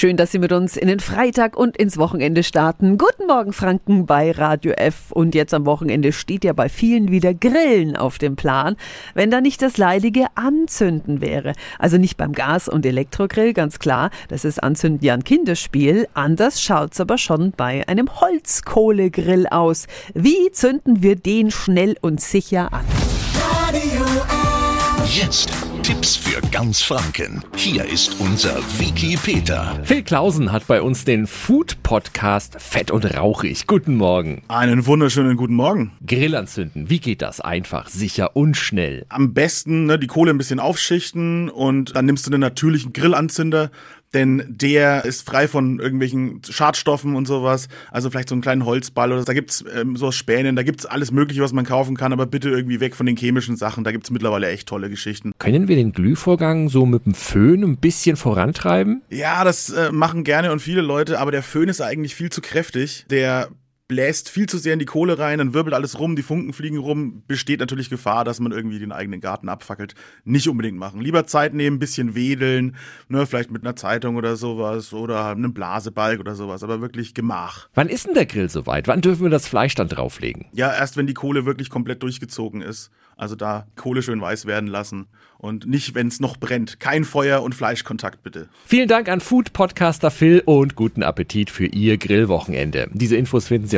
Schön, dass Sie mit uns in den Freitag und ins Wochenende starten. Guten Morgen, Franken bei Radio F. Und jetzt am Wochenende steht ja bei vielen wieder Grillen auf dem Plan, wenn da nicht das leidige Anzünden wäre. Also nicht beim Gas- und Elektrogrill, ganz klar. Das ist Anzünden ja ein Kinderspiel. Anders schaut's aber schon bei einem Holzkohlegrill aus. Wie zünden wir den schnell und sicher an? Radio F. Jetzt Tipps für ganz Franken. Hier ist unser Wiki Peter. Phil Klausen hat bei uns den Food-Podcast Fett und Rauchig. Guten Morgen. Einen wunderschönen guten Morgen. Grill anzünden. Wie geht das? Einfach, sicher und schnell. Am besten ne, die Kohle ein bisschen aufschichten und dann nimmst du einen natürlichen Grillanzünder, denn der ist frei von irgendwelchen Schadstoffen und sowas. Also vielleicht so einen kleinen Holzball oder da gibt's ähm, so aus Spänen, da gibt's alles mögliche, was man kaufen kann, aber bitte irgendwie weg von den chemischen Sachen. Da gibt's mittlerweile echt tolle Geschichten. Können wir den Glühvorgang so mit dem Föhn ein bisschen vorantreiben? Ja, das äh, machen gerne und viele Leute, aber der Föhn ist eigentlich viel zu kräftig. Der bläst viel zu sehr in die Kohle rein, dann wirbelt alles rum, die Funken fliegen rum, besteht natürlich Gefahr, dass man irgendwie den eigenen Garten abfackelt. Nicht unbedingt machen. Lieber Zeit nehmen, bisschen wedeln, ne, vielleicht mit einer Zeitung oder sowas oder einem Blasebalg oder sowas, aber wirklich Gemach. Wann ist denn der Grill soweit? Wann dürfen wir das Fleisch dann drauflegen? Ja, erst wenn die Kohle wirklich komplett durchgezogen ist. Also da Kohle schön weiß werden lassen und nicht, wenn es noch brennt. Kein Feuer und Fleischkontakt bitte. Vielen Dank an Food-Podcaster Phil und guten Appetit für Ihr Grillwochenende. Diese Infos finden Sie